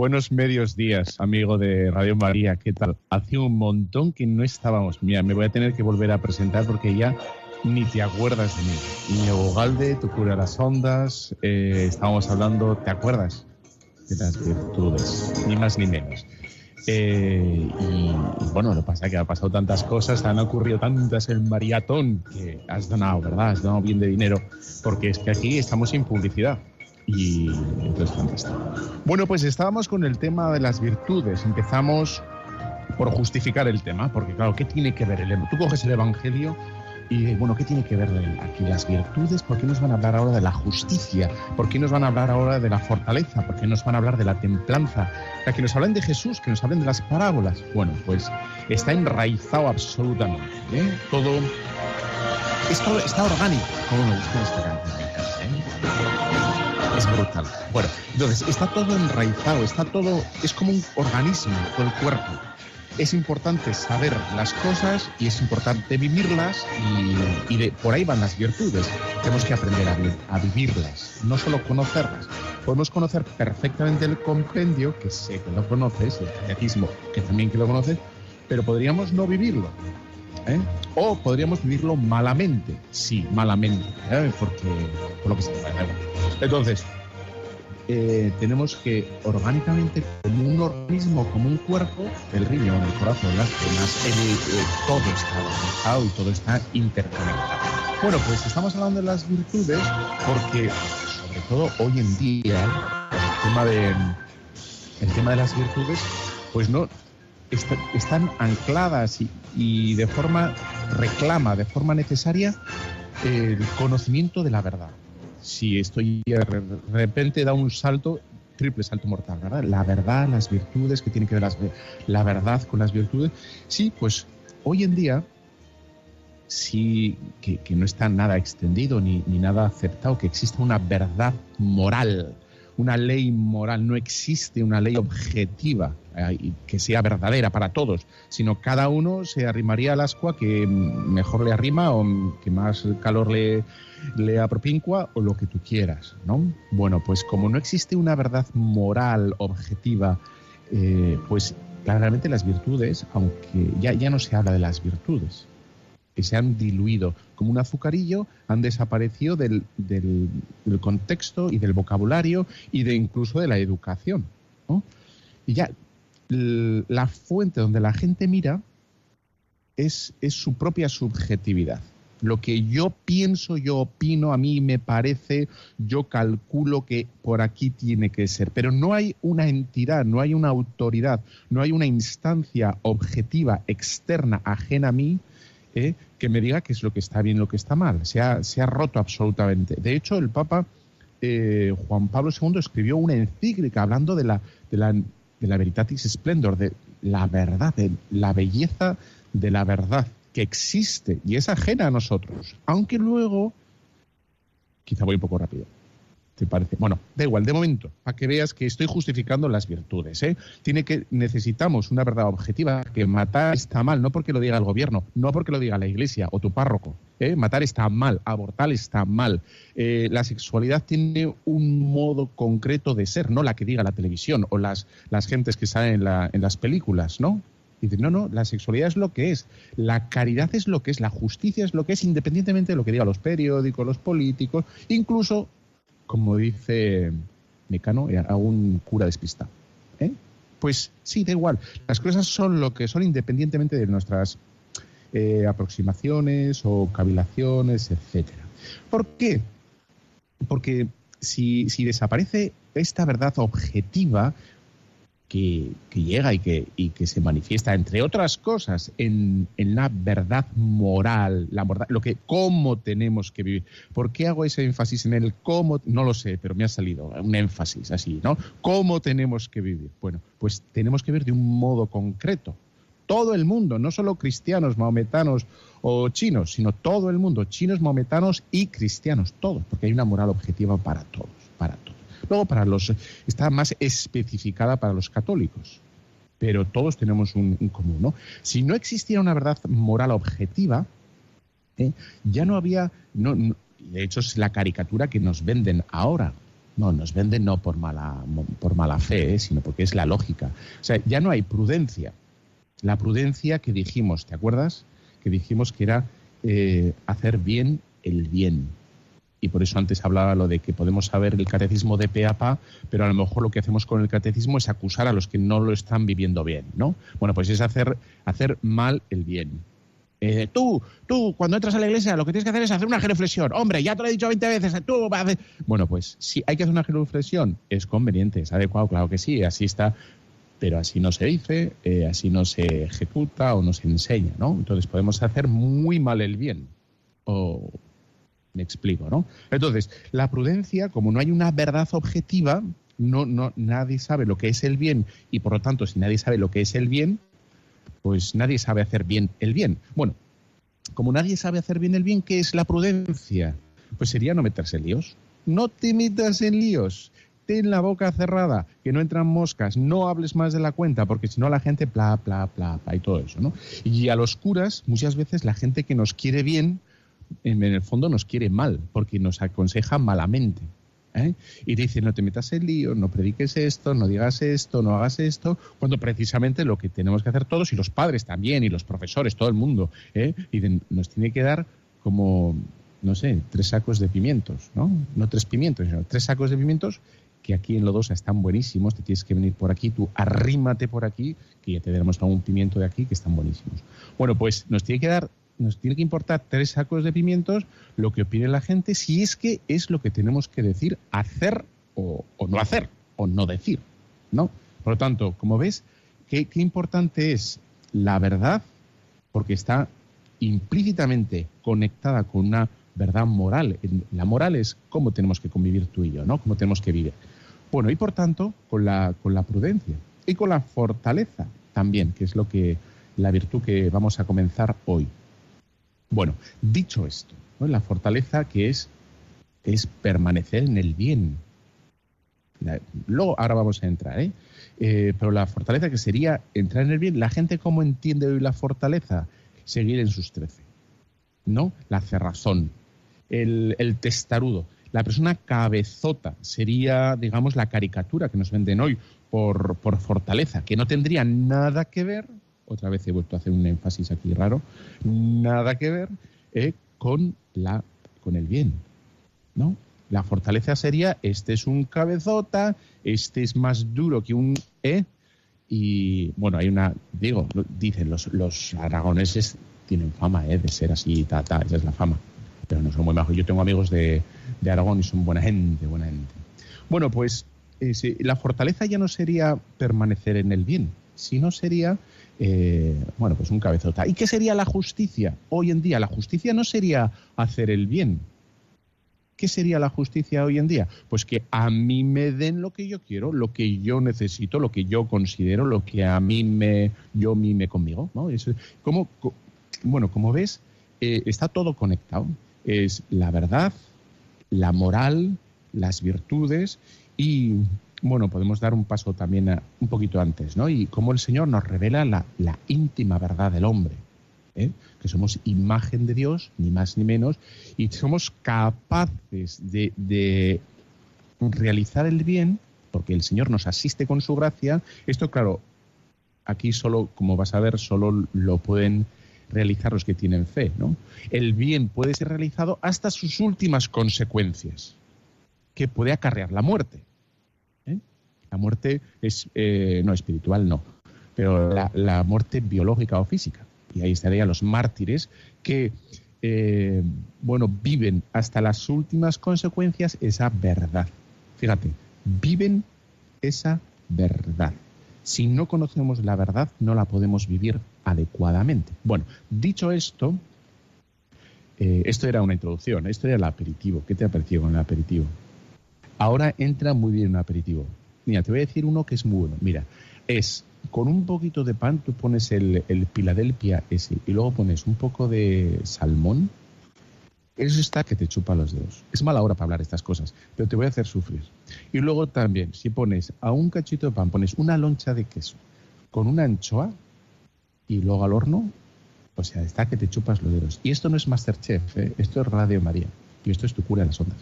Buenos medios días, amigo de Radio María. ¿Qué tal? Hace un montón que no estábamos. Mira, me voy a tener que volver a presentar porque ya ni te acuerdas de mí. Íñigo Galde, tu cura las ondas. Eh, estábamos hablando, ¿te acuerdas? De las virtudes, ni más ni menos. Eh, y, bueno, lo que pasa es que ha pasado tantas cosas, han ocurrido tantas el maratón que has donado, ¿verdad? Has donado bien de dinero, porque es que aquí estamos sin publicidad. Y entonces fantástico. Bueno, pues estábamos con el tema de las virtudes. Empezamos por justificar el tema, porque claro, ¿qué tiene que ver el Tú coges el Evangelio y bueno, ¿qué tiene que ver aquí las virtudes? ¿Por qué nos van a hablar ahora de la justicia? ¿Por qué nos van a hablar ahora de la fortaleza? ¿Por qué nos van a hablar de la templanza? Para que nos hablen de Jesús, que nos hablen de las parábolas. Bueno, pues está enraizado absolutamente. ¿eh? Todo, está orgánico. ¿Cómo me gusta esta canción? ¿eh? Es brutal. Bueno, entonces está todo enraizado, está todo, es como un organismo, todo el cuerpo. Es importante saber las cosas y es importante vivirlas y, de, por ahí van las virtudes. Tenemos que aprender a, vivirlas, no solo conocerlas. Podemos conocer perfectamente el compendio, que sé que lo conoces, el catecismo, que también que lo conoces, pero podríamos no vivirlo. ¿Eh? O podríamos vivirlo malamente, sí, malamente, ¿eh? porque por lo que se Entonces, eh, tenemos que orgánicamente, como un organismo, como un cuerpo, el riñón, el corazón, las venas, todo está organizado y todo está interconectado. Bueno, pues estamos hablando de las virtudes porque, sobre todo hoy en día, el tema de, el tema de las virtudes, pues no, están ancladas y, de forma reclama, de forma necesaria, el conocimiento de la verdad. Si estoy de repente da un salto, triple salto mortal, ¿verdad? La verdad, las virtudes, que tiene que ver la verdad con las virtudes. Sí, pues hoy en día sí que, no está nada extendido ni, ni, nada aceptado, que exista una verdad moral, una ley moral, no existe una ley objetiva eh, que sea verdadera para todos, sino cada uno se arrimaría al ascua que mejor le arrima o que más calor le, le apropincua o lo que tú quieras, ¿no? Bueno, pues como no existe una verdad moral objetiva, eh, pues claramente las virtudes, aunque ya, ya no se habla de las virtudes, que se han diluido como un azucarillo, han desaparecido del, del, contexto y del vocabulario y de incluso de la educación. Y ya la fuente donde la gente mira es, es su propia subjetividad. Lo que yo pienso, yo opino, a mí me parece, yo calculo que por aquí tiene que ser. Pero no hay una entidad, no hay una autoridad, no hay una instancia objetiva, externa, ajena a mí, ¿eh? que me diga qué es lo que está bien lo que está mal. Se ha, se ha roto absolutamente. De hecho, el Papa eh, Juan Pablo II escribió una encíclica hablando de la, de la, de la Veritatis Splendor, de la verdad, de la belleza de la verdad que existe y es ajena a nosotros. Aunque luego, quizá voy un poco rápido parece? Bueno, da igual, de momento, para que veas que estoy justificando las virtudes. ¿eh? Tiene que, necesitamos una verdad objetiva, que matar está mal, no porque lo diga el gobierno, no porque lo diga la iglesia o tu párroco. ¿eh? Matar está mal, abortar está mal. Eh, la sexualidad tiene un modo concreto de ser, no la que diga la televisión o las, las gentes que salen en, la, en las películas, ¿no? Dice, no, no, la sexualidad es lo que es, la caridad es lo que es, la justicia es lo que es, independientemente de lo que digan los periódicos, los políticos, incluso como dice Mecano, a un cura despistado. ¿eh? Pues sí, da igual. Las cosas son lo que son independientemente de nuestras eh, aproximaciones o cavilaciones, etcétera. ¿Por qué? Porque si desaparece esta verdad objetiva, que, llega y que, y que se manifiesta, entre otras cosas, en, la verdad moral, la lo que, cómo tenemos que vivir. ¿Por qué hago ese énfasis en el cómo? No lo sé, pero me ha salido un énfasis así, ¿no? ¿Cómo tenemos que vivir? Bueno, pues tenemos que vivir de un modo concreto. Todo el mundo, no solo cristianos, maometanos o chinos, sino todo el mundo, chinos, maometanos y cristianos, todos, porque hay una moral objetiva para todos, para todos. Luego para los está más especificada para los católicos, pero todos tenemos un, común, ¿no? Si no existiera una verdad moral objetiva, ¿eh? ya no había, no, de hecho es la caricatura que nos venden ahora. No, nos venden no por mala, por mala fe, ¿eh? sino porque es la lógica. O sea, ya no hay prudencia. La prudencia que dijimos, ¿te acuerdas? Que dijimos que era eh, hacer bien el bien y por eso antes hablaba lo de que podemos saber el catecismo de pe a pa, pero a lo mejor lo que hacemos con el catecismo es acusar a los que no lo están viviendo bien, ¿no? Bueno, pues es hacer, hacer mal el bien. Eh, tú, tú, cuando entras a la iglesia, lo que tienes que hacer es hacer una reflexión. Hombre, ya te lo he dicho 20 veces, tú Bueno, pues si hay que hacer una reflexión, es conveniente, es adecuado, claro que sí, así está, pero así no se dice, eh, así no se ejecuta o no se enseña, ¿no? Entonces podemos hacer muy mal el bien. O me explico, ¿no? Entonces, la prudencia, como no hay una verdad objetiva, no, no, nadie sabe lo que es el bien y por lo tanto, si nadie sabe lo que es el bien, pues nadie sabe hacer bien el bien. Bueno, como nadie sabe hacer bien el bien, ¿qué es la prudencia? Pues sería no meterse en líos. No te metas en líos. Ten la boca cerrada, que no entran moscas, no hables más de la cuenta, porque si no la gente bla, bla, bla, bla y todo eso, ¿no? Y a los curas, muchas veces la gente que nos quiere bien, en el fondo nos quiere mal, porque nos aconseja malamente. ¿eh? Y dice, no te metas en lío, no prediques esto, no digas esto, no hagas esto, cuando precisamente lo que tenemos que hacer todos, y los padres también, y los profesores, todo el mundo, ¿eh? nos tiene que dar como, no sé, tres sacos de pimientos, ¿no? No tres pimientos, sino tres sacos de pimientos que aquí en Lodosa están buenísimos, te tienes que venir por aquí, tú arrímate por aquí, que ya te daremos algún pimiento de aquí que están buenísimos. Bueno, pues nos tiene que dar nos tiene que importar tres sacos de pimientos lo que opine la gente, si es que es lo que tenemos que decir, hacer o, no hacer, o no decir, ¿no? Por lo tanto, como ves, qué, importante es la verdad, porque está implícitamente conectada con una verdad moral. La moral es cómo tenemos que convivir tú y yo, ¿no? Cómo tenemos que vivir. Bueno, y por tanto, con la, con la prudencia y con la fortaleza también, que es lo que la virtud que vamos a comenzar hoy. Bueno, dicho esto, la fortaleza que es, es permanecer en el bien. Luego, ahora vamos a entrar, ¿eh? ¿eh? pero la fortaleza que sería entrar en el bien, la gente cómo entiende hoy la fortaleza, seguir en sus trece, ¿no? La cerrazón, el, el testarudo, la persona cabezota sería, digamos, la caricatura que nos venden hoy por, por fortaleza, que no tendría nada que ver otra vez he vuelto a hacer un énfasis aquí raro, nada que ver eh, con, la, con el bien, ¿no? La fortaleza sería, este es un cabezota, este es más duro que un E, y bueno, hay una, digo, dicen los, los aragoneses tienen fama ¿eh? de ser así, ta, ta, esa es la fama, pero no son muy bajos. Yo tengo amigos de, de Aragón y son buena gente, buena gente. Bueno, pues eh, la fortaleza ya no sería permanecer en el bien, sino sería eh, bueno, pues un cabezota. ¿Y qué sería la justicia? Hoy en día la justicia no sería hacer el bien. ¿Qué sería la justicia hoy en día? Pues que a mí me den lo que yo quiero, lo que yo necesito, lo que yo considero, lo que a mí me, yo mime conmigo. ¿no? Es, como, bueno, como ves, eh, está todo conectado. Es la verdad, la moral, las virtudes y bueno, podemos dar un paso también un poquito antes, ¿no? Y cómo el Señor nos revela la, íntima verdad del hombre, ¿eh? que somos imagen de Dios, ni más ni menos, y somos capaces de, realizar el bien, porque el Señor nos asiste con su gracia. Esto, claro, aquí solo, como vas a ver, solo lo pueden realizar los que tienen fe, ¿no? El bien puede ser realizado hasta sus últimas consecuencias, que puede acarrear la muerte. La muerte es, eh, no espiritual, no, pero la, muerte biológica o física. Y ahí estarían los mártires que, eh, bueno, viven hasta las últimas consecuencias esa verdad. Fíjate, viven esa verdad. Si no conocemos la verdad, no la podemos vivir adecuadamente. Bueno, dicho esto, eh, esto era una introducción, esto era el aperitivo. ¿Qué te ha parecido con el aperitivo? Ahora entra muy bien un aperitivo. Te voy a decir uno que es muy bueno. Mira, es con un poquito de pan, tú pones el, el Philadelphia ese y luego pones un poco de salmón. Eso está que te chupa los dedos. Es mala hora para hablar estas cosas, pero te voy a hacer sufrir. Y luego también, si pones a un cachito de pan, pones una loncha de queso con una anchoa y luego al horno, o sea, está que te chupas los dedos. Y esto no es Masterchef, ¿eh? esto es Radio María. Y esto es tu cura en las ondas.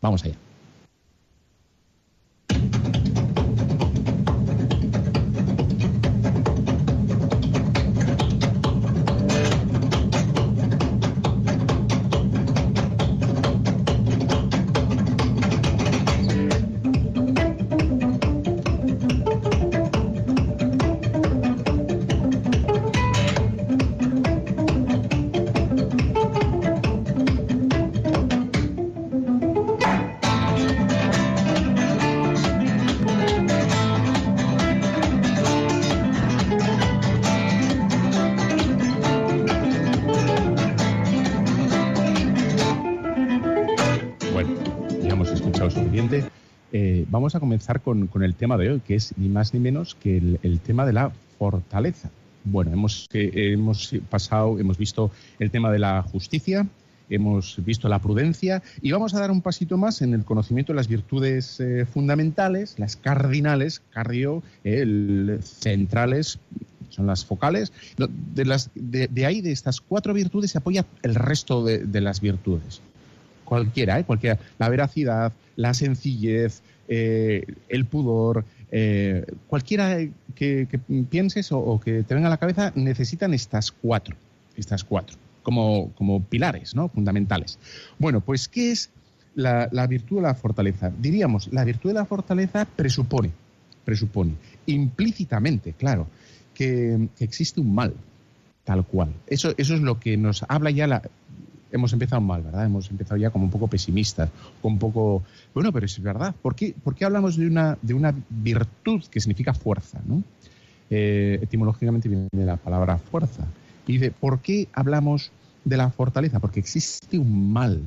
Vamos allá. Comenzar con, el tema de hoy, que es ni más ni menos que el, tema de la fortaleza. Bueno, hemos, hemos pasado, hemos visto el tema de la justicia, hemos visto la prudencia y vamos a dar un pasito más en el conocimiento de las virtudes eh, fundamentales, las cardinales, cardio, el, centrales, son las focales. De, las, de, ahí, de estas cuatro virtudes, se apoya el resto de, las virtudes. Cualquiera, ¿eh? cualquiera. La veracidad, la sencillez, eh, el pudor, eh, cualquiera que, pienses o, que te venga a la cabeza, necesitan estas cuatro, estas cuatro, como, como pilares ¿no? fundamentales. Bueno, pues, ¿qué es la, virtud de la fortaleza? Diríamos, la virtud de la fortaleza presupone, presupone, implícitamente, claro, que, que existe un mal, tal cual. Eso, eso es lo que nos habla ya la, hemos empezado mal, ¿verdad? Hemos empezado ya como un poco pesimistas, con un poco... Bueno, pero es verdad. ¿Por qué, hablamos de una, de una virtud que significa fuerza? ¿no? Eh, etimológicamente viene de la palabra fuerza. Y de por qué hablamos de la fortaleza? Porque existe un mal.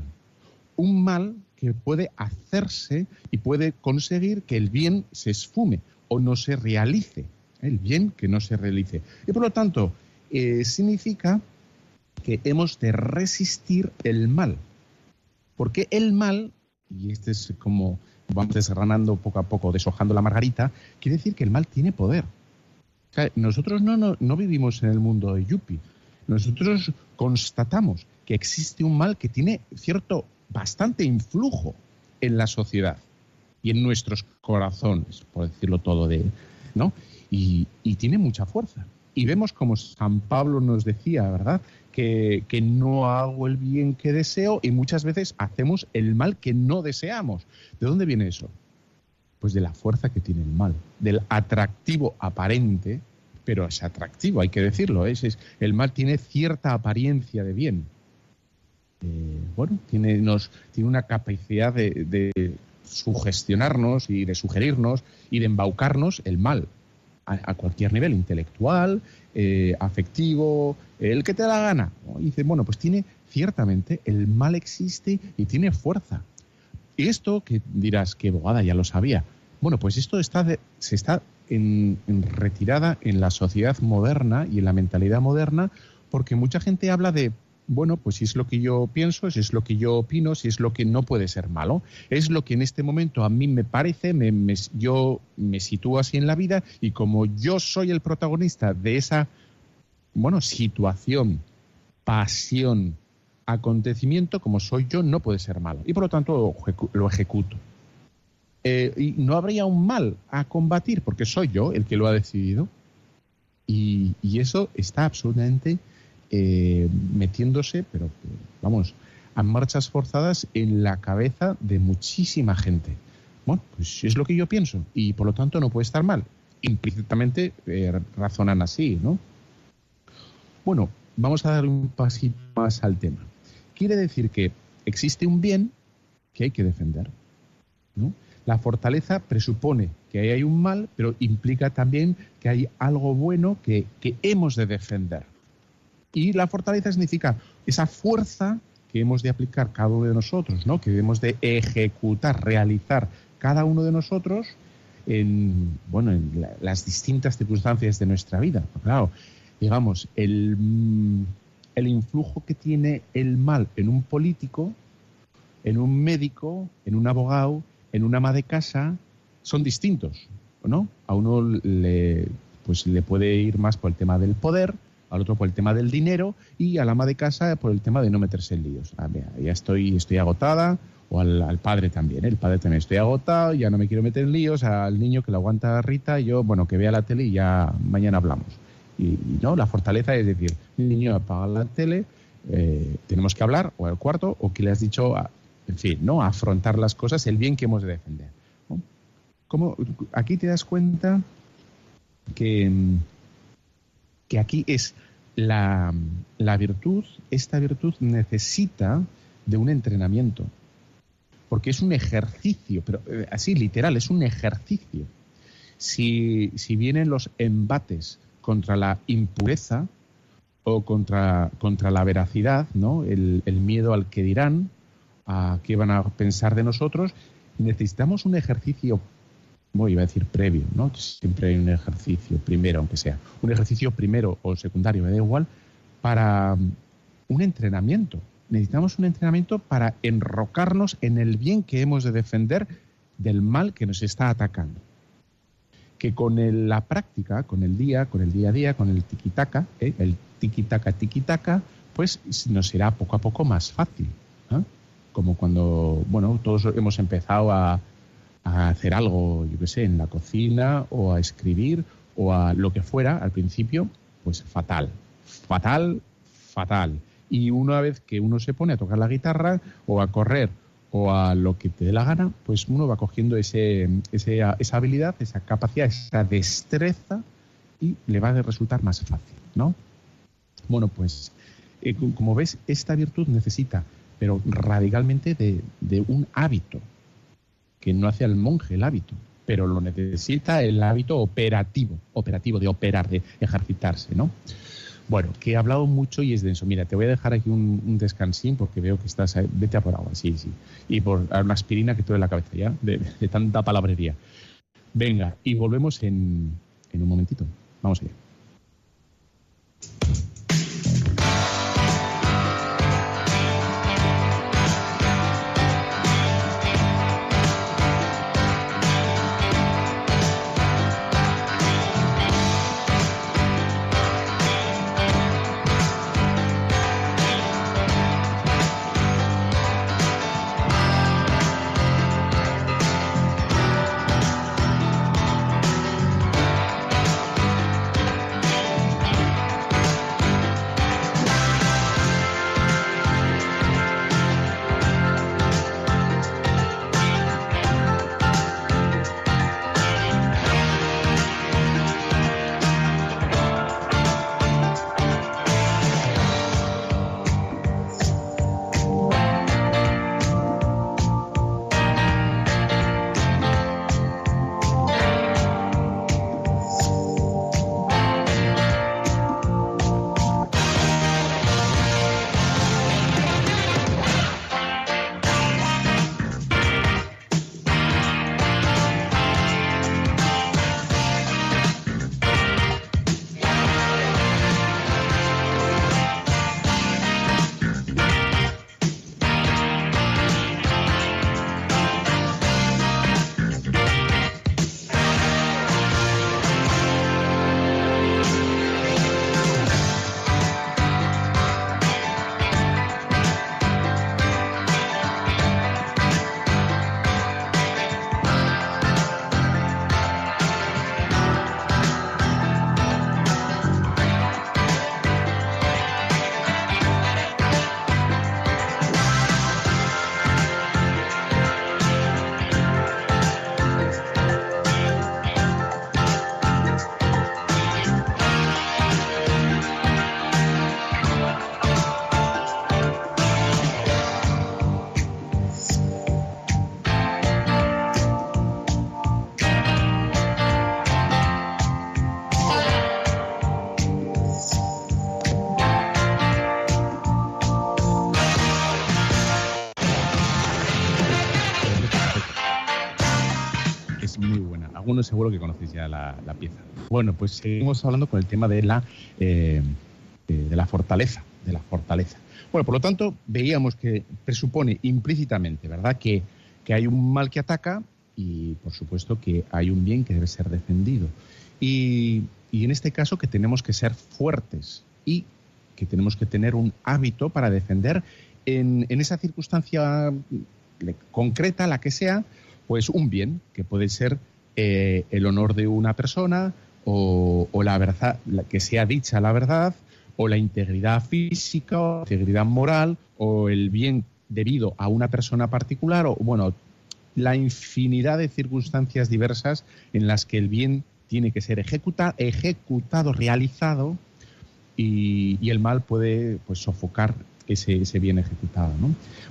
Un mal que puede hacerse y puede conseguir que el bien se esfume o no se realice. El bien que no se realice. Y por lo tanto, eh, significa que hemos de resistir el mal. Porque el mal, y este es como vamos desgranando poco a poco, deshojando la margarita, quiere decir que el mal tiene poder. nosotros no, no, vivimos en el mundo de Yuppie. Nosotros constatamos que existe un mal que tiene cierto, bastante influjo en la sociedad y en nuestros corazones, por decirlo todo de ¿no? Y, y tiene mucha fuerza. Y vemos como San Pablo nos decía, ¿verdad? que, no hago el bien que deseo y muchas veces hacemos el mal que no deseamos. ¿De dónde viene eso? Pues de la fuerza que tiene el mal, del atractivo aparente, pero es atractivo, hay que decirlo. ¿eh? Es, el mal tiene cierta apariencia de bien. Eh, bueno, tiene, nos, tiene una capacidad de sugestionarnos y de sugerirnos y de embaucarnos el mal a, cualquier nivel, intelectual, eh, afectivo, el que te da la gana. Y dice, bueno, pues tiene, ciertamente, el mal existe y tiene fuerza. Y esto que dirás, que bogada, ya lo sabía. Bueno, pues esto está se está en, retirada en la sociedad moderna y en la mentalidad moderna porque mucha gente habla de bueno, pues si es lo que yo pienso, si es lo que yo opino, si es lo que no puede ser malo. Es lo que en este momento a mí me parece, yo me sitúo así en la vida y como yo soy el protagonista de esa, bueno, situación, pasión, acontecimiento, como soy yo, no puede ser malo. Y por lo tanto lo, ejecuto. Eh, y no habría un mal a combatir porque soy yo el que lo ha decidido. y eso está absolutamente eh, metiéndose, pero vamos, a marchas forzadas en la cabeza de muchísima gente. Bueno, pues es lo que yo pienso y por lo tanto no puede estar mal. Implícitamente eh, razonan así, ¿no? Bueno, vamos a dar un pasito más al tema. Quiere decir que existe un bien que hay que defender, ¿no? La fortaleza presupone que hay un mal, pero implica también que hay algo bueno que, que hemos de defender. Y la fortaleza significa esa fuerza que hemos de aplicar cada uno de nosotros, ¿no? que debemos de ejecutar, realizar cada uno de nosotros en, bueno, en las distintas circunstancias de nuestra vida. Claro, digamos, el, mm, el influjo que tiene el mal en un político, en un médico, en un abogado, en una ama de casa, son distintos, ¿no? A uno le, pues, le puede ir más por el tema del poder, al otro por el tema del dinero y al ama de casa por el tema de no meterse en líos. Ah, ya estoy, estoy agotada, o al, padre también. ¿eh? El padre también estoy agotado, ya no me quiero meter en líos, al niño que lo aguanta Rita, yo, bueno, que vea la tele y ya mañana hablamos. Y, no, la fortaleza es decir, niño apaga la tele, eh, tenemos que hablar, o al cuarto, o que le has dicho, en fin, ¿no? afrontar las cosas, el bien que hemos de defender. Como, aquí te das cuenta que, que aquí es la, la virtud, esta virtud necesita de un entrenamiento porque es un ejercicio, pero eh, así literal, es un ejercicio. Si, vienen los embates contra la impureza o contra, contra la veracidad, ¿no? El, miedo al que dirán, a qué van a pensar de nosotros, necesitamos un ejercicio, voy a decir previo, ¿no? Siempre hay un ejercicio primero, aunque sea, un ejercicio primero o secundario, me da igual, para un entrenamiento necesitamos un entrenamiento para enrocarnos en el bien que hemos de defender del mal que nos está atacando. Que con la práctica, con el día, con el día a día, con el tiquitaca, ¿eh? el tiquitaca, tiquitaca, pues nos será poco a poco más fácil. Como cuando, bueno, todos hemos empezado a, a hacer algo, yo qué sé, en la cocina o a escribir o a lo que fuera al principio, pues fatal, fatal, fatal. Y una vez que uno se pone a tocar la guitarra o a correr o a lo que te dé la gana, pues uno va cogiendo ese, esa habilidad, esa capacidad, esa destreza y le va a resultar más fácil, ¿no? Bueno, pues eh, como ves, esta virtud necesita, pero radicalmente de, de un hábito, que no hace al monje el hábito, pero lo necesita el hábito operativo, operativo, de operar, de ejercitarse, ¿no? Bueno, que he hablado mucho y es denso. Mira, te voy a dejar aquí un, descansín porque veo que estás. Vete a por agua, sí, sí. Y por una aspirina que tuve en la cabeza ya, de, tanta palabrería. Venga, y volvemos en, en un momentito. Vamos allá. Que conocéis ya la, pieza. Bueno, pues seguimos hablando con el tema de la, eh, de la fortaleza, de la fortaleza. Bueno, por lo tanto, veíamos que presupone implícitamente, ¿verdad?, que, que hay un mal que ataca y, por supuesto, que hay un bien que debe ser defendido. Y, y en este caso que tenemos que ser fuertes y que tenemos que tener un hábito para defender en, en esa circunstancia concreta, la que sea, pues un bien, que puede ser eh, el honor de una persona o, la verdad, que sea dicha la verdad, o la integridad física, o la integridad moral, o el bien debido a una persona particular, o bueno, la infinidad de circunstancias diversas en las que el bien tiene que ser ejecutado, realizado, y, el mal puede pues, sofocar ese, bien ejecutado.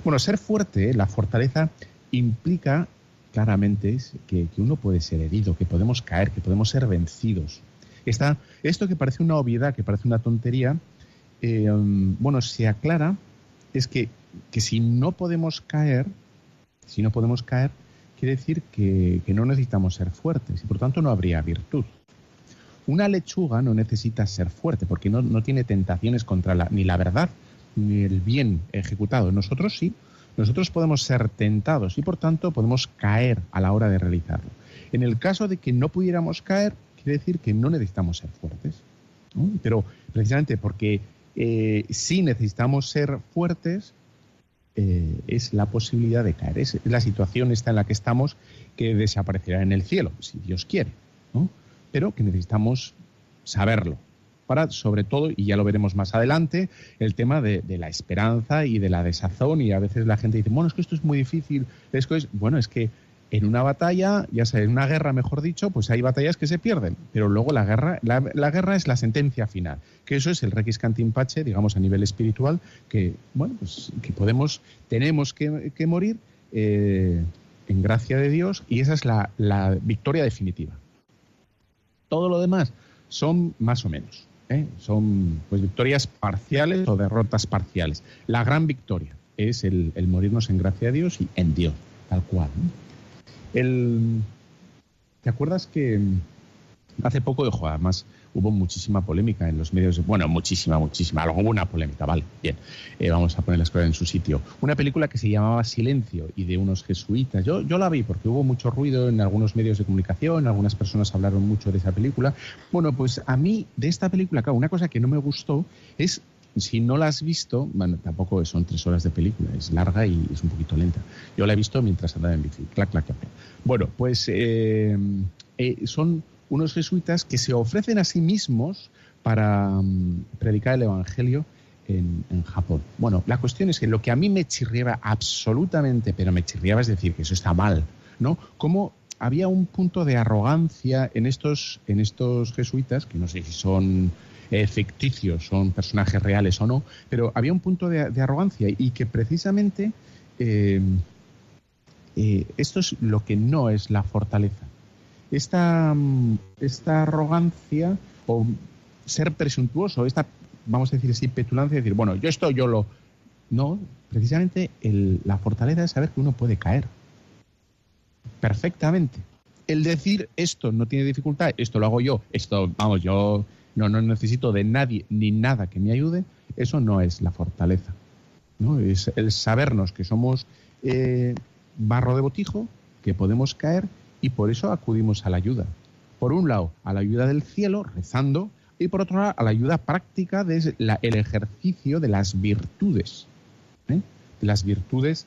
Bueno, ser fuerte, la fortaleza, implica claramente que, uno puede ser herido, que podemos caer, que podemos ser vencidos. Está, esto que parece una obviedad, que parece una tontería, eh, bueno, se aclara, es que, que, si no podemos caer, si no podemos caer, quiere decir que, no necesitamos ser fuertes y por tanto no habría virtud. Una lechuga no necesita ser fuerte porque no, no tiene tentaciones contra la, ni la verdad ni el bien ejecutado. Nosotros sí, nosotros podemos ser tentados y por tanto podemos caer a la hora de realizarlo. En el caso de que no pudiéramos caer, quiere decir que no necesitamos ser fuertes. Pero precisamente porque eh, sí necesitamos ser fuertes, eh, es la posibilidad de caer. Es la situación esta en la que estamos que desaparecerá en el cielo, si Dios quiere. Pero que necesitamos saberlo, sobre todo, y ya lo veremos más adelante, el tema de, la esperanza y de la desazón. Y a veces la gente dice, bueno, es que esto es muy difícil. Es que bueno, es que en una batalla, ya sea en una guerra, mejor dicho, pues hay batallas que se pierden. Pero luego la guerra, la, guerra es la sentencia final. Que eso es el requis cantimpache, digamos, a nivel espiritual, que, bueno, pues que podemos, tenemos que, morir eh, en gracia de Dios y esa es la victoria definitiva. Todo lo demás son más o menos. ¿Eh? Son pues victorias parciales o derrotas parciales. La gran victoria es el, morirnos en gracia de Dios y en Dios, tal cual. El, ¿Te acuerdas que hace poco, de además hubo muchísima polémica en los medios, bueno, muchísima, muchísima, hubo una polémica, vale, bien, eh, vamos a poner las cosas en su sitio. Una película que se llamaba Silencio y de unos jesuitas. Yo, yo la vi porque hubo mucho ruido en algunos medios de comunicación, algunas personas hablaron mucho de esa película. Bueno, pues a mí de esta película, claro, una cosa que no me gustó es si no la has visto, bueno, tampoco son tres horas de película, es larga y es un poquito lenta. Yo la he visto mientras andaba en bici. Clac, clac, clac. Bueno, pues eh, eh, son unos jesuitas que se ofrecen a sí mismos para mm, predicar el Evangelio en, Japón. Bueno, la cuestión es que lo que a mí me chirriaba absolutamente, pero me chirriaba es decir que eso está mal, ¿no? Como había un punto de arrogancia en estos, en estos jesuitas, que no sé si son eh, ficticios, son personajes reales o no, pero había un punto de, arrogancia y que precisamente eh, eh, esto es lo que no es la fortaleza esta, mm, esta arrogancia o ser presuntuoso, esta, vamos a decir así, petulancia, decir, bueno, yo esto yo lo... No, precisamente la fortaleza es saber que uno puede caer. Perfectamente. El decir esto no tiene dificultad, esto lo hago yo, esto, vamos, yo no, no necesito de nadie ni nada que me ayude, eso no es la fortaleza. ¿no? Es el sabernos que somos eh, barro de botijo, que podemos caer y por eso acudimos a la ayuda. Por un lado, a la ayuda del cielo, rezando, y por otro lado, a la ayuda práctica del el ejercicio de las virtudes, ¿eh? las virtudes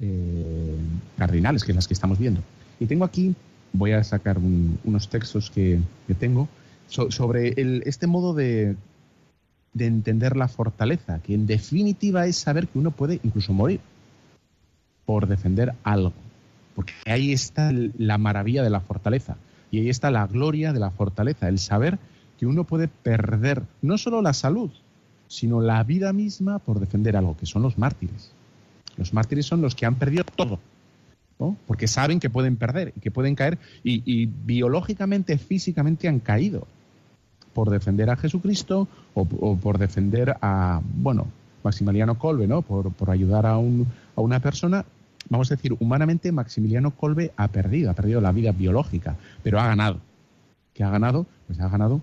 eh, cardinales, que es las que estamos viendo. Y tengo aquí, voy a sacar unos textos que, tengo sobre este modo de, de entender la fortaleza, que en definitiva es saber que uno puede incluso morir por defender algo. Porque ahí está la maravilla de la fortaleza y ahí está la gloria de la fortaleza, el saber que uno puede perder no solo la salud, sino la vida misma por defender algo, que son los mártires. Los mártires son los que han perdido todo, porque saben que pueden perder y que pueden caer y, biológicamente, físicamente han caído por defender a Jesucristo o, por defender a, bueno, Maximiliano Colbe, ¿no? Por, por ayudar a, un, a una persona vamos a decir, humanamente Maximiliano Kolbe ha perdido, ha perdido la vida biológica, pero ha ganado. ¿Qué ha ganado? Pues ha ganado,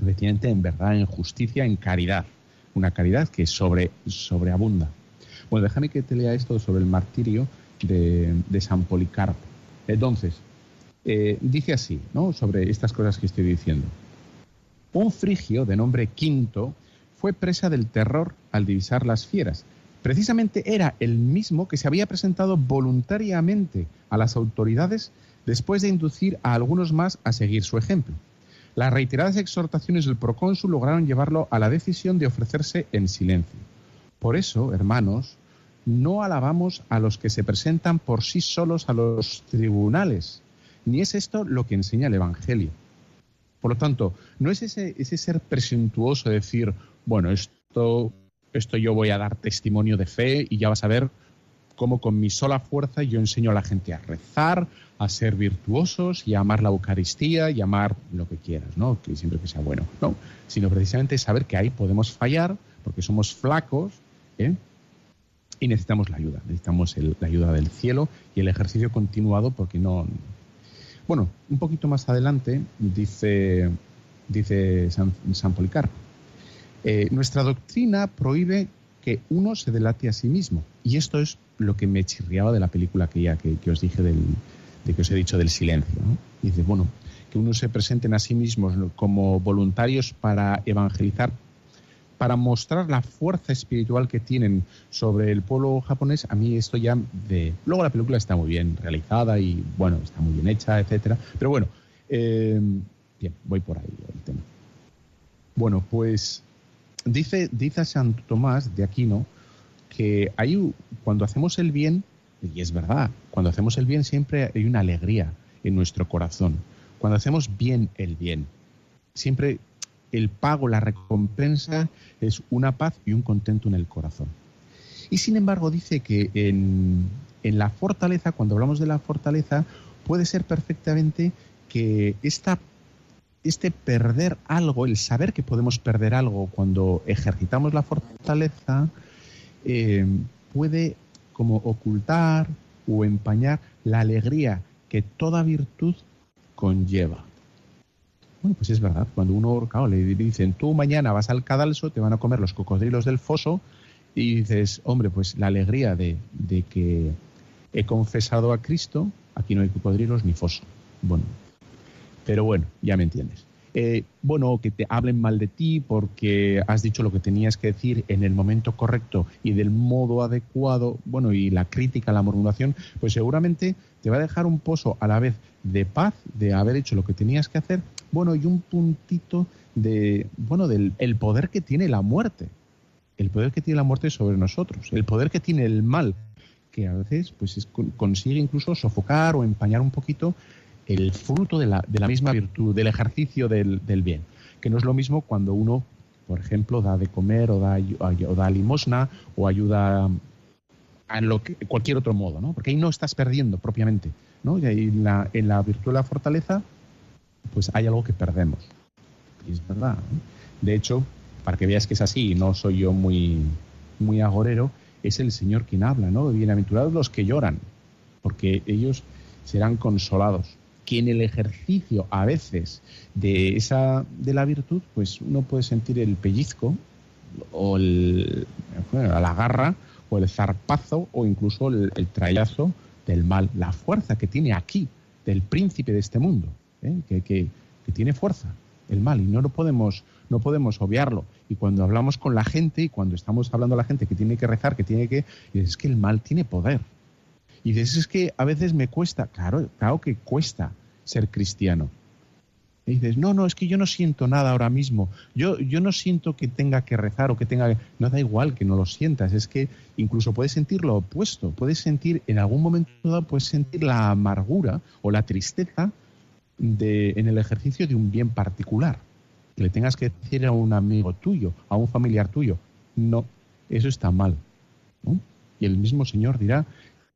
efectivamente, en verdad, en justicia, en caridad. Una caridad que sobre, sobreabunda. Bueno, déjame que te lea esto sobre el martirio de, San Policarpo. Entonces, eh, dice así, ¿no? Sobre estas cosas que estoy diciendo. Un frigio de nombre Quinto fue presa del terror al divisar las fieras. Precisamente era el mismo que se había presentado voluntariamente a las autoridades después de inducir a algunos más a seguir su ejemplo. Las reiteradas exhortaciones del procónsul lograron llevarlo a la decisión de ofrecerse en silencio. Por eso, hermanos, no alabamos a los que se presentan por sí solos a los tribunales, ni es esto lo que enseña el Evangelio. Por lo tanto, no es ese, ser presuntuoso de decir, bueno, esto, esto yo voy a dar testimonio de fe y ya vas a ver cómo con mi sola fuerza yo enseño a la gente a rezar, a ser virtuosos y a amar la Eucaristía y amar lo que quieras, ¿no? Que siempre que sea bueno, no, sino precisamente saber que ahí podemos fallar porque somos flacos, ¿eh? Y necesitamos la ayuda, necesitamos la ayuda del cielo y el ejercicio continuado porque no... Bueno, un poquito más adelante dice, dice San, San Policarpo, eh, nuestra doctrina prohíbe que uno se delate a sí mismo. Y esto es lo que me chirriaba de la película que ya que, os dije del, de que os he dicho del silencio. dice, bueno, que uno se presenten a sí mismos como voluntarios para evangelizar, para mostrar la fuerza espiritual que tienen sobre el pueblo japonés, a mí esto ya de... Luego la película está muy bien realizada y, bueno, está muy bien hecha, etcétera. Pero bueno, eh, bien, voy por ahí el tema. Bueno, pues dice, dice Santo Tomás de Aquino que hay, cuando hacemos el bien, y es verdad, cuando hacemos el bien siempre hay una alegría en nuestro corazón. Cuando hacemos bien el bien, siempre el pago, la recompensa es una paz y un contento en el corazón. Y sin embargo dice que en, en la fortaleza, cuando hablamos de la fortaleza, puede ser perfectamente que esta este perder algo, el saber que podemos perder algo cuando ejercitamos la fortaleza, eh, puede como ocultar o empañar la alegría que toda virtud conlleva. Bueno, pues es verdad, cuando uno claro, le dicen, tú mañana vas al cadalso, te van a comer los cocodrilos del foso, y dices, hombre, pues la alegría de, de que he confesado a Cristo, aquí no hay cocodrilos ni foso. Bueno, pero bueno, ya me entiendes. Eh, bueno, que te hablen mal de ti porque has dicho lo que tenías que decir en el momento correcto y del modo adecuado, bueno, y la crítica, la murmuración, pues seguramente te va a dejar un pozo a la vez de paz, de haber hecho lo que tenías que hacer, bueno, y un puntito de, bueno, del el poder que tiene la muerte, el poder que tiene la muerte sobre nosotros, el poder que tiene el mal, que a veces pues consigue incluso sofocar o empañar un poquito el fruto de la, de la misma virtud, del ejercicio del, bien. Que no es lo mismo cuando uno, por ejemplo, da de comer o da, o da limosna o ayuda en lo que, cualquier otro modo, ¿no? Porque ahí no estás perdiendo propiamente, ¿no? Y en la, en la virtud de la fortaleza, pues hay algo que perdemos. Y es verdad. De hecho, para que veas que es así, no soy yo muy, muy agorero, es el Señor quien habla, ¿no? Bienaventurados los que lloran, porque ellos serán consolados que en el ejercicio a veces de esa de la virtud, pues uno puede sentir el pellizco o el, la garra o el zarpazo o incluso el, el trailazo del mal, la fuerza que tiene aquí del príncipe de este mundo, ¿eh? que, que, tiene fuerza el mal y no lo podemos no podemos obviarlo. Y cuando hablamos con la gente y cuando estamos hablando a la gente que tiene que rezar que tiene que es que el mal tiene poder y dices es que a veces me cuesta claro claro que cuesta ser cristiano. Y dices, no, no, es que yo no siento nada ahora mismo. Yo, yo no siento que tenga que rezar o que tenga que... No da igual que no lo sientas. Es que incluso puedes sentir lo opuesto. Puedes sentir, en algún momento dado, puedes sentir la amargura o la tristeza de, en el ejercicio de un bien particular. Que le tengas que decir a un amigo tuyo, a un familiar tuyo. No, eso está mal. Y el mismo Señor dirá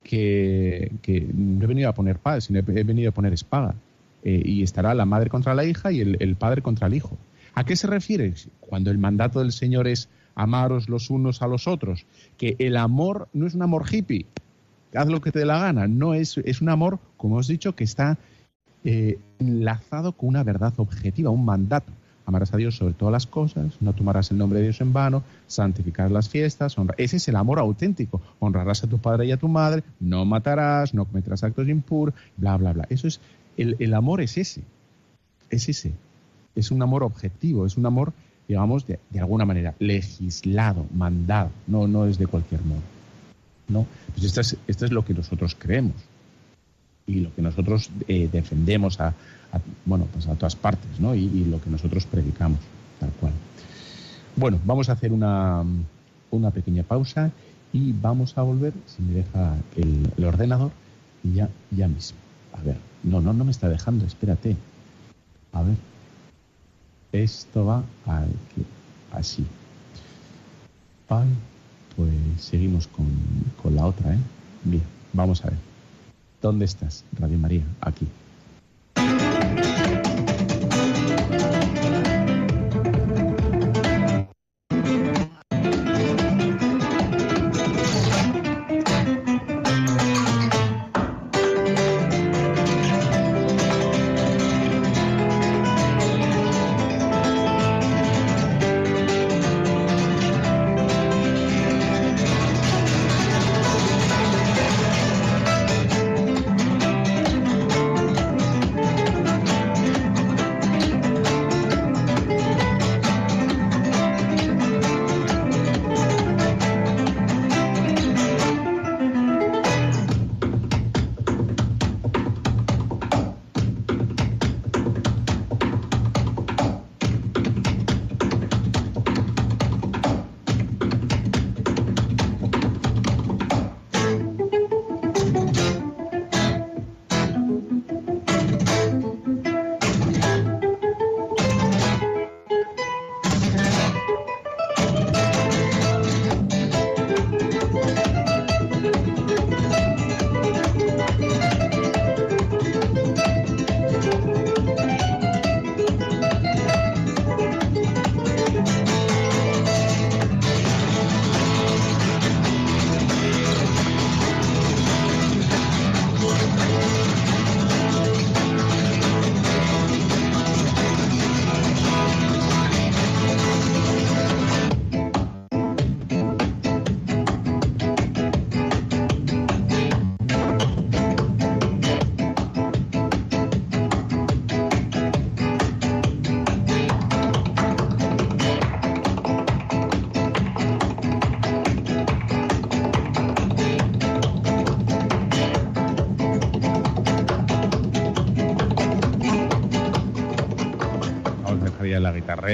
que, no he venido a poner paz, sino he venido a poner espada. Eh, y estará la madre contra la hija y el, padre contra el hijo. ¿A qué se refiere? Cuando el mandato del Señor es amaros los unos a los otros, que el amor no es un amor hippie, haz lo que te dé la gana. No, es, es un amor, como os he dicho, que está eh, enlazado con una verdad objetiva, un mandato. Amarás a Dios sobre todas las cosas, no tomarás el nombre de Dios en vano, santificar las fiestas, ese es el amor auténtico. Honrarás a tu padre y a tu madre, no matarás, no cometerás actos impuros, bla, bla, bla. Eso es, el, el amor es ese, es ese. Es un amor objetivo, es un amor, digamos, de, de alguna manera, legislado, mandado, no, no es de cualquier modo. ¿no? Pues esto es, esto es lo que nosotros creemos y lo que nosotros eh, defendemos a, bueno, pues a todas partes, ¿no? Y, lo que nosotros predicamos, tal cual. Bueno, vamos a hacer una, una pequeña pausa y vamos a volver, si me deja el, ordenador, ya, ya mismo. A ver, no, no, no me está dejando, espérate. A ver. Esto va aquí, así. Ay, pues seguimos con, con la otra, ¿eh? Bien, vamos a ver. ¿Dónde estás, Radio María? Aquí.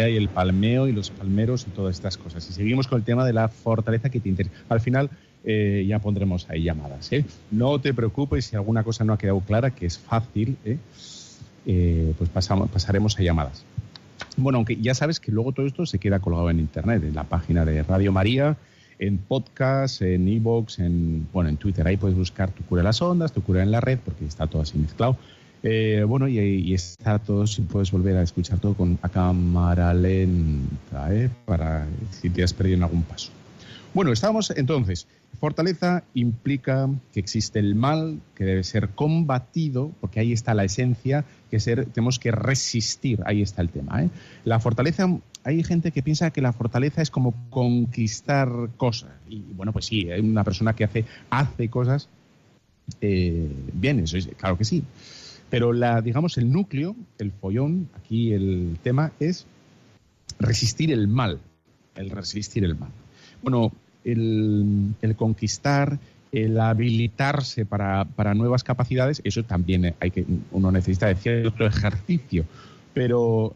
Y el palmeo y los palmeros y todas estas cosas. Y seguimos con el tema de la fortaleza que te interesa. Al final eh, ya pondremos ahí llamadas. ¿eh? No te preocupes si alguna cosa no ha quedado clara, que es fácil, ¿eh? pues pasamos, pasaremos a llamadas. Bueno, aunque ya sabes que luego todo esto se queda colgado en internet, en la página de Radio María, en podcast, en e-box, en, bueno, en Twitter. Ahí puedes buscar Tu cura en las ondas, Tu cura en la red, porque está todo así mezclado. Eh, bueno, y, está todo, si puedes volver a escuchar todo con a cámara lenta, ¿eh? para si te has perdido en algún paso. Bueno, estamos entonces. Fortaleza implica que existe el mal, que debe ser combatido, porque ahí está la esencia, que tenemos que resistir, ahí está el tema. ¿eh? La fortaleza, hay gente que piensa que la fortaleza es como conquistar cosas. Y bueno, pues sí, hay una persona que hace, hace cosas eh, bien, eso es, claro que sí. Pero la, digamos, el núcleo, el follón, aquí el tema es resistir el mal, el resistir el mal. Bueno, el, conquistar, el habilitarse para, nuevas capacidades, eso también hay que, uno necesita de cierto ejercicio. Pero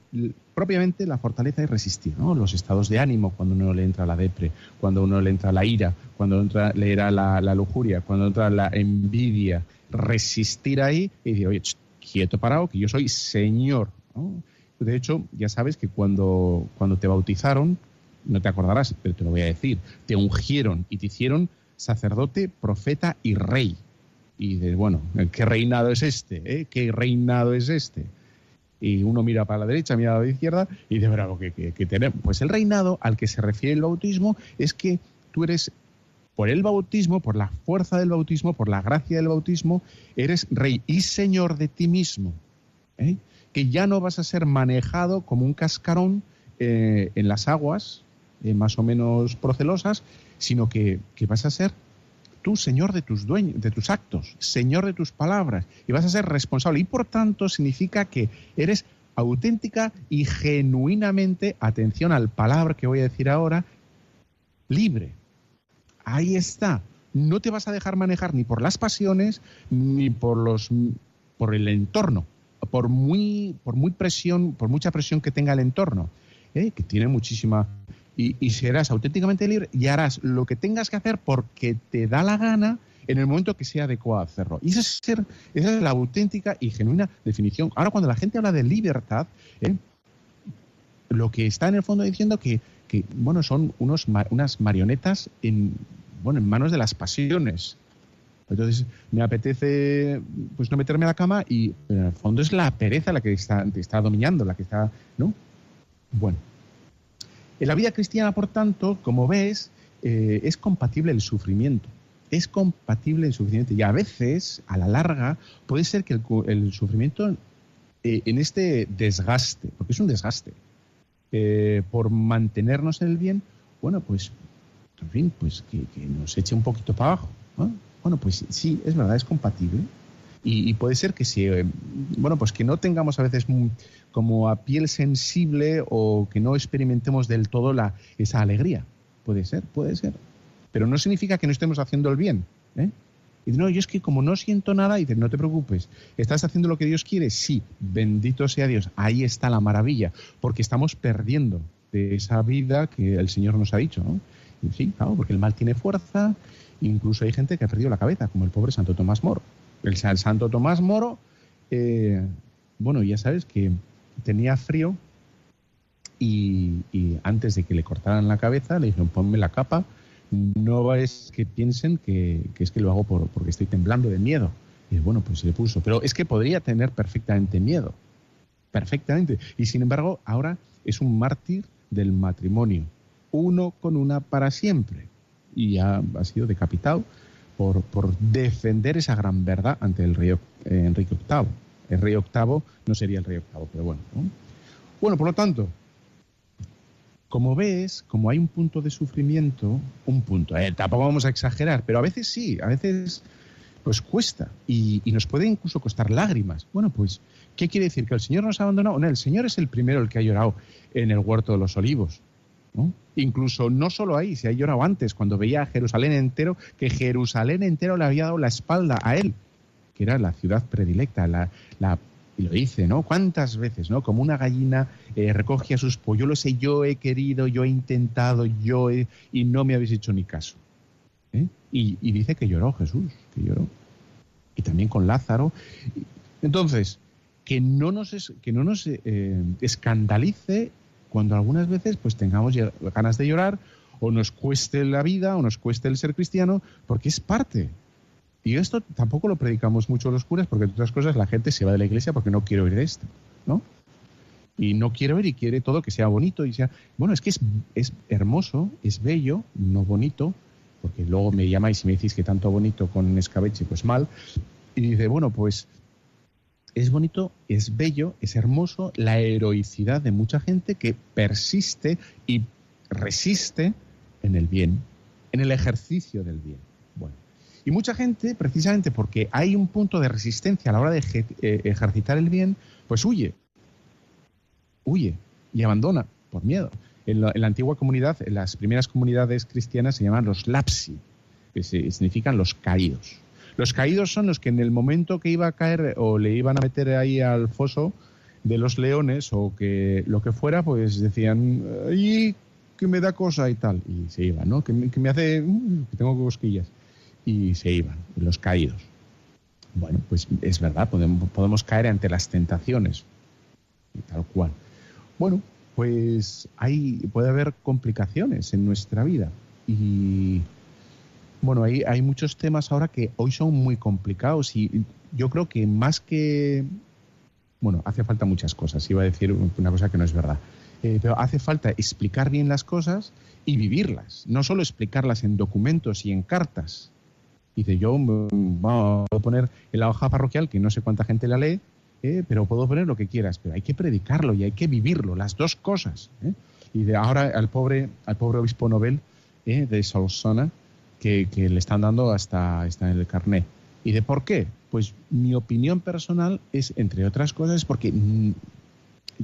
propiamente la fortaleza es resistir, ¿no? Los estados de ánimo, cuando uno le entra la depre, cuando uno le entra la ira, cuando entra, le entra la, la lujuria, cuando entra la envidia, resistir ahí y decir, oye, quieto parado, que yo soy Señor. De hecho, ya sabes que cuando, cuando te bautizaron, no te acordarás, pero te lo voy a decir, te ungieron y te hicieron sacerdote, profeta y rey. Y dices, bueno, ¿qué reinado es este? Eh? ¿Qué reinado es este? Y uno mira para la derecha, mira para la izquierda y dice, bravo, ¿qué, qué tenemos? Pues el reinado al que se refiere el bautismo es que tú eres por el bautismo, por la fuerza del bautismo, por la gracia del bautismo, eres rey y señor de ti mismo. ¿eh? Que ya no vas a ser manejado como un cascarón eh, en las aguas, eh, más o menos procelosas, sino que, que, vas a ser tú señor de tus dueños, de tus actos, señor de tus palabras, y vas a ser responsable. Y por tanto significa que eres auténtica y genuinamente, atención al palabra que voy a decir ahora, libre. Ahí está. No te vas a dejar manejar ni por las pasiones ni por los por el entorno, por muy por muy presión, por mucha presión que tenga el entorno, ¿eh? que tiene muchísima y, serás auténticamente libre y harás lo que tengas que hacer porque te da la gana en el momento que sea adecuado hacerlo. Y esa es, la auténtica y genuina definición. Ahora, cuando la gente habla de libertad, ¿eh? lo que está en el fondo diciendo que, que bueno, son unos, unas marionetas en, bueno, en manos de las pasiones. Entonces, me apetece pues no meterme a la cama y en el fondo es la pereza la que está, está dominando, la que está, ¿no? Bueno. En la vida cristiana, por tanto, como ves, eh, es compatible el sufrimiento. Es compatible el sufrimiento. Y a veces, a la larga, puede ser que el, sufrimiento eh, en este desgaste, porque es un desgaste, eh, por mantenernos en el bien, bueno, pues, en fin, pues que, nos eche un poquito para abajo. Bueno, pues sí, es verdad, es compatible. Y, puede ser que sí, eh, bueno, pues que no tengamos a veces como a piel sensible o que no experimentemos del todo la, esa alegría. Puede ser, puede ser. Pero no significa que no estemos haciendo el bien. ¿eh? Y no, yo es que como no siento nada, y no te preocupes, ¿estás haciendo lo que Dios quiere? Sí, bendito sea Dios, ahí está la maravilla, porque estamos perdiendo de esa vida que el Señor nos ha dicho, ¿no? Y sí, claro, porque el mal tiene fuerza, incluso hay gente que ha perdido la cabeza, como el pobre Santo Tomás Moro. El, Santo Tomás Moro, eh, bueno, ya sabes que tenía frío y, antes de que le cortaran la cabeza le dijeron ponme la capa, no es que piensen que, es que lo hago por, porque estoy temblando de miedo. Y bueno, pues se le puso. Pero es que podría tener perfectamente miedo. Perfectamente. Y sin embargo, ahora es un mártir del matrimonio. Uno con una para siempre. Y ya ha sido decapitado por, por defender esa gran verdad ante el rey eh, Enrique VIII. El rey VIII no sería el rey VIII, pero bueno. Bueno, por lo tanto, como ves, como hay un punto de sufrimiento, un punto, eh, tampoco vamos a exagerar, pero a veces sí, a veces pues cuesta y, nos puede incluso costar lágrimas. Bueno, pues, ¿qué quiere decir? ¿Que el Señor nos ha abandonado? No, el Señor es el primero el que ha llorado en el huerto de los olivos. Incluso no solo ahí, se ha llorado antes, cuando veía a Jerusalén entero, que Jerusalén entero le había dado la espalda a él, que era la ciudad predilecta, la, y lo dice, ¿no? ¿Cuántas veces, ¿no? Como una gallina eh, recoge a sus polluelos y yo he querido, yo he intentado, yo he, y no me habéis hecho ni caso. ¿eh? Y, dice que lloró Jesús, que lloró. Y también con Lázaro. Entonces, que no nos, que no nos eh, escandalice cuando algunas veces pues tengamos ganas de llorar o nos cueste la vida o nos cueste el ser cristiano, porque es parte. Y esto tampoco lo predicamos mucho los curas, porque entre otras cosas la gente se va de la iglesia porque no quiere oír esto, ¿no? Y no quiere oír y quiere todo que sea bonito y sea... Bueno, es que es, es hermoso, es bello, no bonito, porque luego me llamáis y me decís que tanto bonito con escabeche, pues mal. Y dice, bueno, pues es bonito, es bello, es hermoso la heroicidad de mucha gente que persiste y resiste en el bien, en el ejercicio del bien. Y mucha gente, precisamente porque hay un punto de resistencia a la hora de eh, ejercitar el bien, pues huye, huye y abandona por miedo. En la, antigua comunidad, en las primeras comunidades cristianas se llaman los lapsi, que significan los caídos. Los caídos son los que en el momento que iba a caer o le iban a meter ahí al foso de los leones o que lo que fuera, pues decían, ¡ay, que me da cosa y tal! Y se iban, ¿no? Que me, hace, mm, que tengo cosquillas. Y se iban, los caídos. Bueno, pues es verdad, podemos, podemos caer ante las tentaciones, tal cual. Bueno, pues hay, puede haber complicaciones en nuestra vida y bueno, hay, hay muchos temas ahora que hoy son muy complicados y yo creo que más que bueno, hace falta muchas cosas. Iba a decir una cosa que no es verdad. Eh, pero hace falta explicar bien las cosas y vivirlas. No solo explicarlas en documentos y en cartas. Dice, yo vamos a poner en la hoja parroquial, que no sé cuánta gente la lee, eh, pero puedo poner lo que quieras. Pero hay que predicarlo y hay que vivirlo, las dos cosas. ¿eh? Y de ahora al pobre, al pobre obispo Nobel de Solsona, que, que, le están dando hasta, en el carnet. ¿Y de por qué? Pues mi opinión personal es, entre otras cosas, porque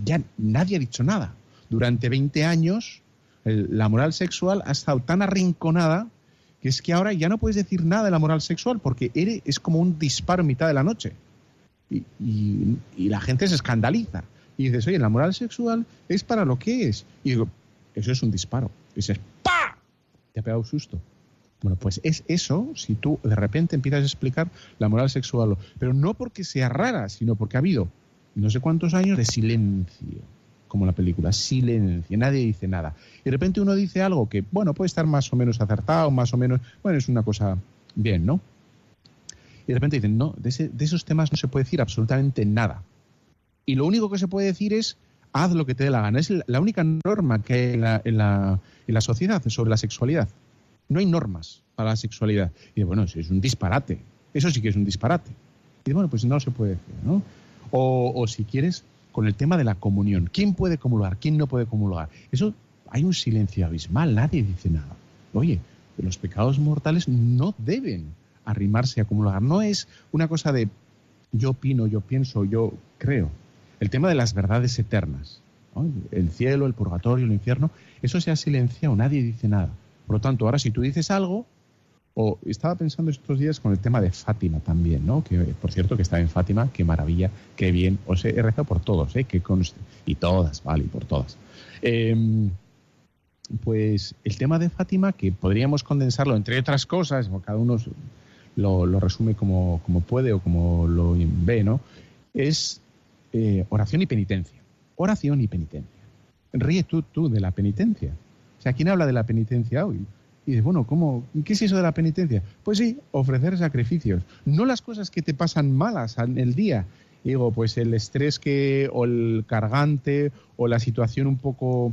ya nadie ha dicho nada. Durante 20 años la moral sexual ha estado tan arrinconada que es que ahora ya no puedes decir nada de la moral sexual porque es como un disparo en mitad de la noche. Y, la gente se escandaliza. Y dices, oye, la moral sexual es para lo que es. Y digo, eso es un disparo. Y dices, ¡pa! Te ha pegado un susto. Bueno, pues es eso si tú de repente empiezas a explicar la moral sexual, pero no porque sea rara, sino porque ha habido no sé cuántos años de silencio, como la película, silencio, nadie dice nada. Y de repente uno dice algo que, bueno, puede estar más o menos acertado, más o menos, bueno, es una cosa bien, ¿no? Y de repente dicen, no, de, esos temas no se puede decir absolutamente nada. Y lo único que se puede decir es, haz lo que te dé la gana. Es la única norma que hay en la, en la, sociedad sobre la sexualidad no hay normas para la sexualidad. Y bueno, eso es un disparate. Eso sí que es un disparate. Y bueno, pues no se puede decir, ¿no? O, si quieres, con el tema de la comunión. ¿Quién puede comulgar? ¿Quién no puede comulgar? Eso hay un silencio abismal, nadie dice nada. Oye, los pecados mortales no deben arrimarse a comulgar. No es una cosa de yo opino, yo pienso, yo creo. El tema de las verdades eternas, el cielo, el purgatorio, el infierno, eso se ha silenciado, nadie dice nada. Por lo tanto, ahora si tú dices algo, o estaba pensando estos días con el tema de Fátima también, ¿no? Que por cierto que está en Fátima, qué maravilla, qué bien. Os he rezado por todos, ¿eh? Que y todas, vale, por todas. Em, pues el tema de Fátima, que podríamos condensarlo entre otras cosas, cada uno lo, resume como, puede o como lo ve, ¿no? Es eh, oración y penitencia. Oración y penitencia. Ríe tú, tú de la penitencia. O sea, ¿quién habla de la penitencia hoy? Y bueno, ¿cómo, ¿qué es eso de la penitencia? Pues sí, ofrecer sacrificios. No las cosas que te pasan malas en el día. Digo, pues el estrés que, o el cargante, o la situación un poco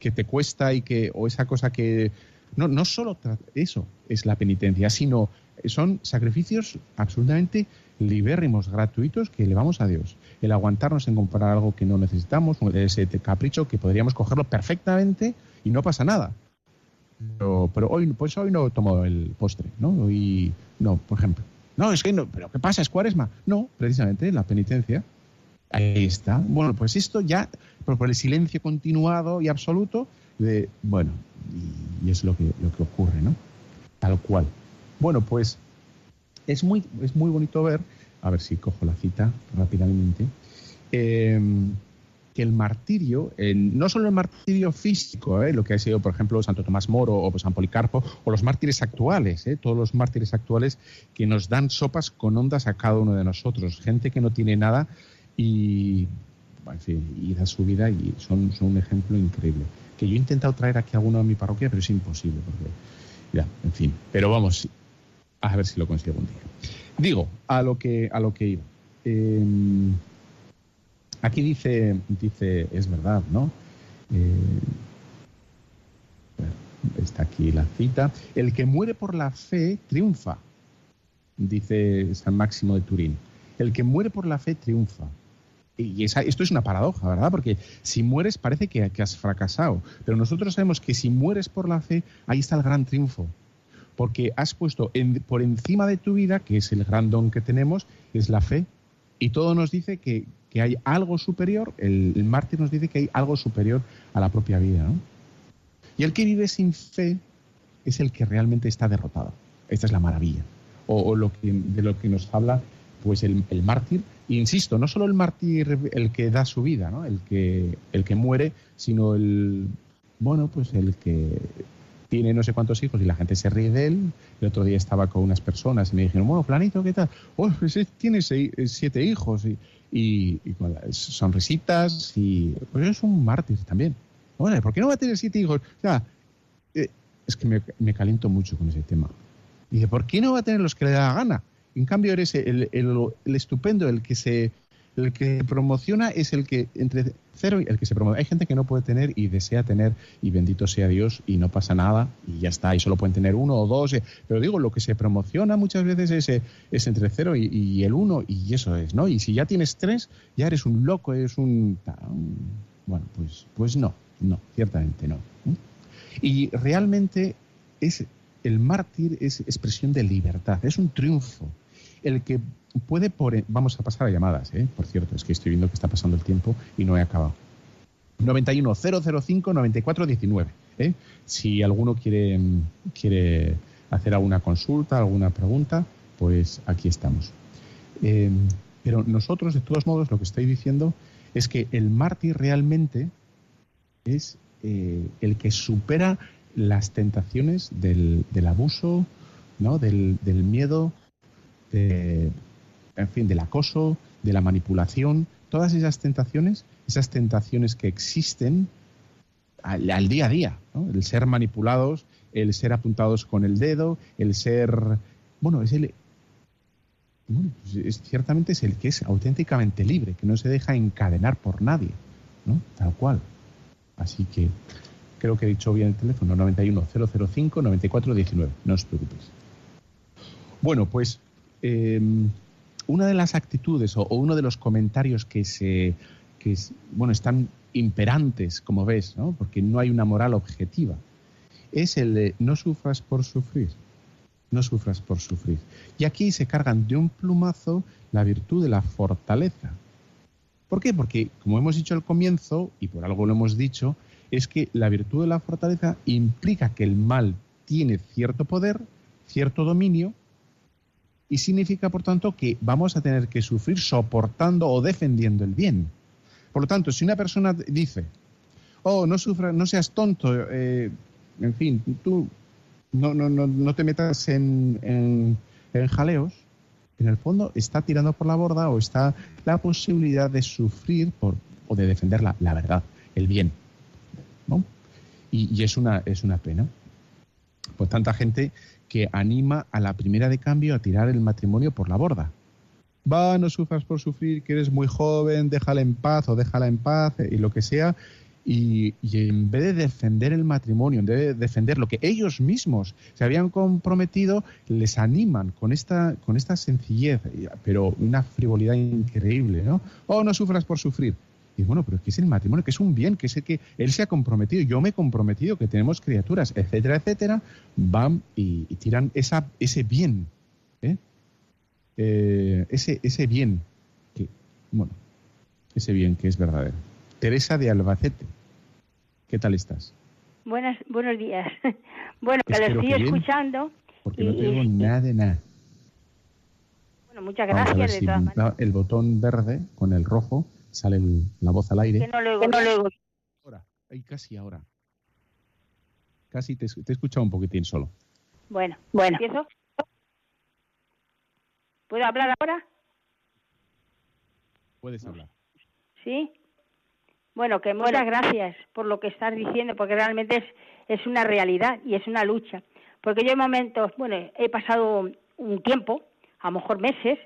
que te cuesta y que, o esa cosa que. No, no solo eso es la penitencia, sino son sacrificios absolutamente libérrimos, gratuitos que elevamos a Dios. El aguantarnos en comprar algo que no necesitamos, ese capricho que podríamos cogerlo perfectamente y no pasa nada. Pero, pero hoy, pues hoy no tomo el postre, ¿no? Hoy no, por ejemplo. No, es que no, pero ¿qué pasa? ¿Es cuaresma? No, precisamente la penitencia. Ahí está. Bueno, pues esto ya, por, por el silencio continuado y absoluto, de, bueno, y, es lo que, lo que ocurre, ¿no? Tal cual. Bueno, pues es muy, es muy bonito ver, a ver si cojo la cita rápidamente, eh, que el martirio, no solo el martirio físico, ¿eh? lo que ha sido, por ejemplo, Santo Tomás Moro o San Policarpo, o los mártires actuales, ¿eh? todos los mártires actuales que nos dan sopas con ondas a cada uno de nosotros, gente que no tiene nada y, en fin, y da su vida y son, son un ejemplo increíble. Que yo he intentado traer aquí a alguno de mi parroquia, pero es imposible, porque, ya, en fin, pero vamos, a ver si lo consigo un día. Digo, a lo que, a lo que iba. Em, Aquí dice, dice, es verdad, ¿no? Eh, está aquí la cita. El que muere por la fe triunfa, dice San Máximo de Turín. El que muere por la fe triunfa. Y esto es una paradoja, ¿verdad? Porque si mueres parece que, has fracasado. Pero nosotros sabemos que si mueres por la fe, ahí está el gran triunfo. Porque has puesto por encima de tu vida, que es el gran don que tenemos, es la fe. Y todo nos dice que, que hay algo superior, el, mártir nos dice que hay algo superior a la propia vida. Y el que vive sin fe es el que realmente está derrotado. Esta es la maravilla. O, lo que, de lo que nos habla pues el, mártir. insisto, no solo el mártir el que da su vida, ¿no? el, que, el que muere, sino el, bueno, pues el que tiene no sé cuántos hijos y la gente se ríe de él. El otro día estaba con unas personas y me dijeron, bueno, planito, ¿qué tal? Oh, pues tiene siete hijos. Y, y, las sonrisitas y pues es un mártir también. Bueno, ¿por qué no va a tener siete hijos? O eh, es que me, me, caliento mucho con ese tema. Dice, ¿por qué no va a tener los que le da la gana? En cambio, eres el, el, estupendo, el que se El que promociona es el que entre cero y el que se promociona. Hay gente que no puede tener y desea tener y bendito sea Dios y no pasa nada y ya está. Y solo pueden tener uno o dos. Eh. Pero digo, lo que se promociona muchas veces es, eh, entre cero y, el uno y eso es, ¿no? Y si ya tienes tres, ya eres un loco, eres un... Bueno, pues, pues no, no, ciertamente no. Y realmente es el mártir es expresión de libertad, es un triunfo. El que puede por... E, vamos a pasar a llamadas, ¿eh? por cierto, es que estoy viendo que está pasando el tiempo y no he acabado. 91 005 94 19. ¿eh? Si alguno quiere, quiere hacer alguna consulta, alguna pregunta, pues aquí estamos. Eh, pero nosotros, de todos modos, lo que estoy diciendo es que el mártir realmente es eh, el que supera las tentaciones del, abuso, ¿no? del, del miedo, de, en fin, del acoso, de la manipulación, todas esas tentaciones, esas tentaciones que existen al, día a día, el ser manipulados, el ser apuntados con el dedo, el ser, bueno, es el, bueno, pues ciertamente es el que es auténticamente libre, que no se deja encadenar por nadie, ¿no? Tal cual. Así que creo que he dicho bien el teléfono, 91005 9419, no os preocupéis. Bueno, pues em, una de las actitudes o, uno de los comentarios que se que bueno están imperantes, como ves, ¿no? porque no hay una moral objetiva, es el de no sufras por sufrir. No sufras por sufrir. Y aquí se cargan de un plumazo la virtud de la fortaleza. ¿Por qué? Porque, como hemos dicho al comienzo, y por algo lo hemos dicho, es que la virtud de la fortaleza implica que el mal tiene cierto poder, cierto dominio, y significa, por tanto, que vamos a tener que sufrir soportando o defendiendo el bien. Por lo tanto, si una persona dice, oh, no sufras, no seas tonto, eh, en fin, tú no, no, no, no te metas en, en, jaleos, en el fondo está tirando por la borda o está la posibilidad de sufrir por, o de defender la, la verdad, el bien. ¿no? Y, y, es, una, es una pena. Pues tanta gente que anima a la primera de cambio a tirar el matrimonio por la borda. Va, no sufras por sufrir, que eres muy joven, déjala en paz o déjala en paz eh, y lo que sea. Y, en vez de defender el matrimonio, en vez de defender lo que ellos mismos se habían comprometido, les animan con esta, con esta sencillez, pero una frivolidad increíble, ¿no? Oh, no sufras por sufrir. Y bueno, pero que es el matrimonio, que es un bien, que es el que él se ha comprometido, yo me he comprometido, que tenemos criaturas, etcétera, etcétera, van y, tiran esa, ese bien, ¿eh? Eh, ese, ese bien, que, bueno, ese bien que es verdadero. Teresa de Albacete, ¿qué tal estás? Buenas, buenos días. bueno, que lo estoy escuchando. Porque no tengo nada de nada. Bueno, muchas gracias. de todas El botón verde con el rojo sale la voz al aire. Que no lo oigo. Ahora, casi ahora. Casi te, te he escuchado un poquitín solo. Bueno, bueno. ¿Empiezo? ¿Puedo hablar ahora? Puedes hablar. ¿Sí? Bueno, que muchas gracias por lo que estás diciendo, porque realmente es, es una realidad y es una lucha. Porque yo en momentos, bueno, he pasado un tiempo, a lo mejor meses,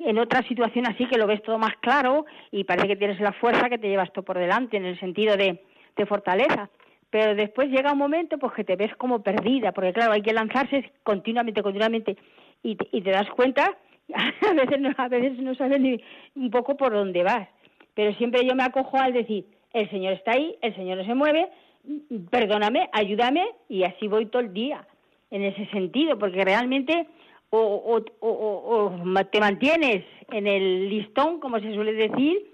en otra situación así que lo ves todo más claro y parece que tienes la fuerza que te llevas todo por delante en el sentido de, fortaleza. Pero después llega un momento pues que te ves como perdida, porque claro, hay que lanzarse continuamente, continuamente y te, y te das cuenta, a veces, no, a veces no sabes ni un poco por dónde vas. Pero siempre yo me acojo al decir, el Señor está ahí, el Señor no se mueve, perdóname, ayúdame y así voy todo el día en ese sentido, porque realmente o, o, o, te mantienes en el listón, como se suele decir,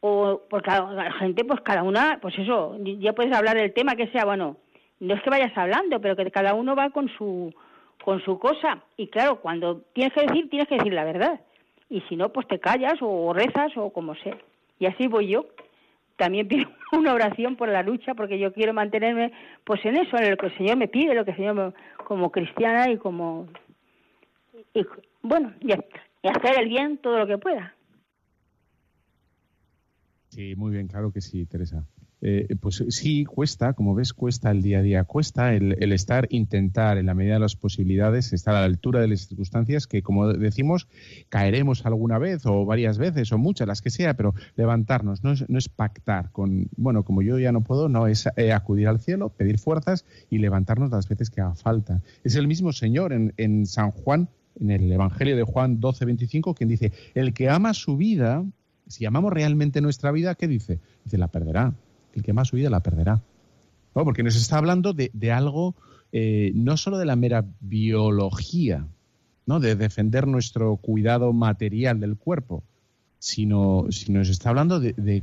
o porque la gente, pues cada una, pues eso, ya puedes hablar del tema que sea, bueno, no es que vayas hablando, pero que cada uno va con su con su cosa y claro, cuando tienes que decir, tienes que decir la verdad. Y si no, pues te callas o rezas o como sea. Y así voy yo. También pido una oración por la lucha porque yo quiero mantenerme pues en eso, en lo que el Señor me pide, lo que el Señor como cristiana y como y bueno, y, hacer el bien todo lo que pueda. Sí, muy bien, claro que sí, Teresa. eh, pues sí, cuesta, como ves, cuesta el día a día, cuesta el, estar, intentar en la medida de las posibilidades, estar a la altura de las circunstancias que, como decimos, caeremos alguna vez o varias veces o muchas, las que sea, pero levantarnos, no es, pactar con, bueno, como yo ya no puedo, no, es eh, acudir al cielo, pedir fuerzas y levantarnos las veces que haga falta. Es el mismo Señor en, en San Juan, en el Evangelio de Juan 12, 25, quien dice, el que ama su vida, si amamos realmente nuestra vida, ¿qué dice? Dice, la perderá el que más su vida la perderá. ¿No? Porque nos está hablando de, algo, eh, no solo de la mera biología, ¿no? de defender nuestro cuidado material del cuerpo, sino, sino nos está hablando de,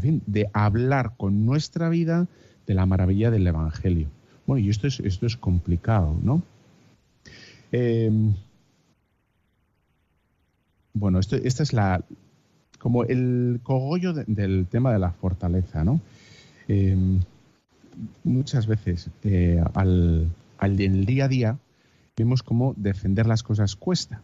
fin, de hablar con nuestra vida de la maravilla del Evangelio. Bueno, y esto es, esto es complicado, ¿no? Em, bueno, esto, esta es la, como el cogollo del tema de la fortaleza, ¿no? Em, muchas veces eh, al, el día a día vemos cómo defender las cosas cuesta.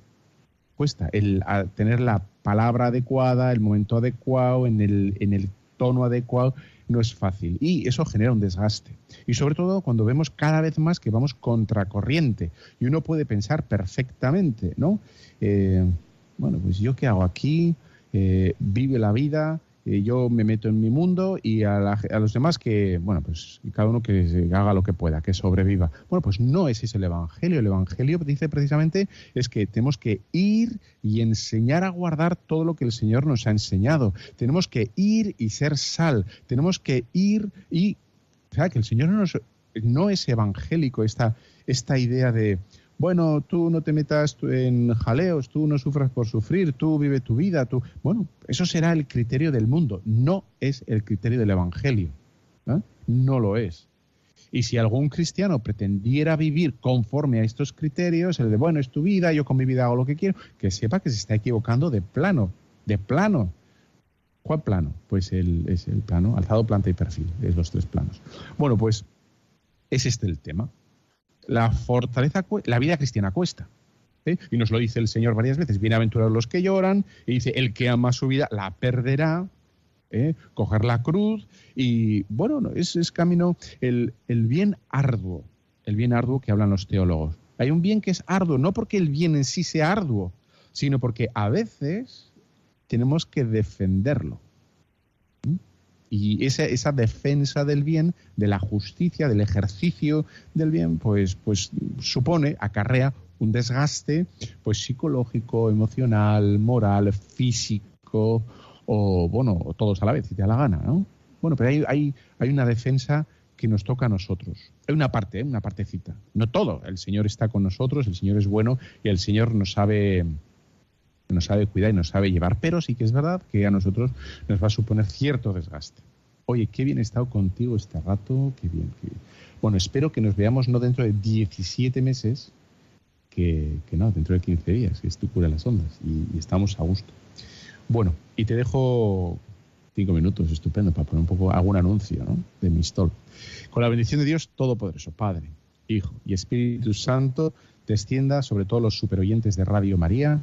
Cuesta el tener la palabra adecuada, el momento adecuado, en el, en el tono adecuado, no es fácil. Y eso genera un desgaste. Y sobre todo cuando vemos cada vez más que vamos contracorriente. Y uno puede pensar perfectamente, ¿no? Eh, bueno, pues yo qué hago aquí, eh, vive la vida, yo me meto en mi mundo y a, los demás que, bueno, pues cada uno que haga lo que pueda, que sobreviva. Bueno, pues no ese es el Evangelio. El Evangelio dice precisamente es que tenemos que ir y enseñar a guardar todo lo que el Señor nos ha enseñado. Tenemos que ir y ser sal. Tenemos que ir y, o sea, que el Señor no, no es evangélico esta, esta idea de bueno, tú no te metas en jaleos, tú no sufras por sufrir, tú vive tu vida, tú... Bueno, eso será el criterio del mundo, no es el criterio del Evangelio. No lo es. Y si algún cristiano pretendiera vivir conforme a estos criterios, el de, bueno, es tu vida, yo con mi vida hago lo que quiero, que sepa que se está equivocando de plano, de plano. ¿Cuál plano? Pues el, es el plano alzado, planta y perfil, es los tres planos. Bueno, pues es este el tema la fortaleza, la vida cristiana cuesta. Y nos lo dice el Señor varias veces. Bienaventurados los que lloran. Y dice, el que ama su vida la perderá. ¿eh? Coger la cruz. Y bueno, es, es camino el, el bien arduo. El bien arduo que hablan los teólogos. Hay un bien que es arduo, no porque el bien en sí sea arduo, sino porque a veces tenemos que defenderlo. Y esa, esa defensa del bien, de la justicia, del ejercicio del bien, pues, pues supone, acarrea un desgaste pues psicológico, emocional, moral, físico, o bueno, todos a la vez, si te da la gana, ¿no? Bueno, pero hay, hay, hay una defensa que nos toca a nosotros. Hay una parte, una partecita. No todo. El Señor está con nosotros, el Señor es bueno y el Señor nos sabe nos sabe cuidar y nos sabe llevar, pero sí que es verdad que a nosotros nos va a suponer cierto desgaste. Oye, qué bien he estado contigo este rato, qué bien, qué bien. Bueno, espero que nos veamos no dentro de 17 meses, que, no, dentro de 15 días, que es tu cura las ondas y, estamos a gusto. Bueno, y te dejo cinco minutos, estupendo, para poner un poco algún anuncio ¿no? de mi stall. Con la bendición de Dios Todopoderoso, Padre, Hijo y Espíritu Santo, descienda sobre todos los superoyentes de Radio María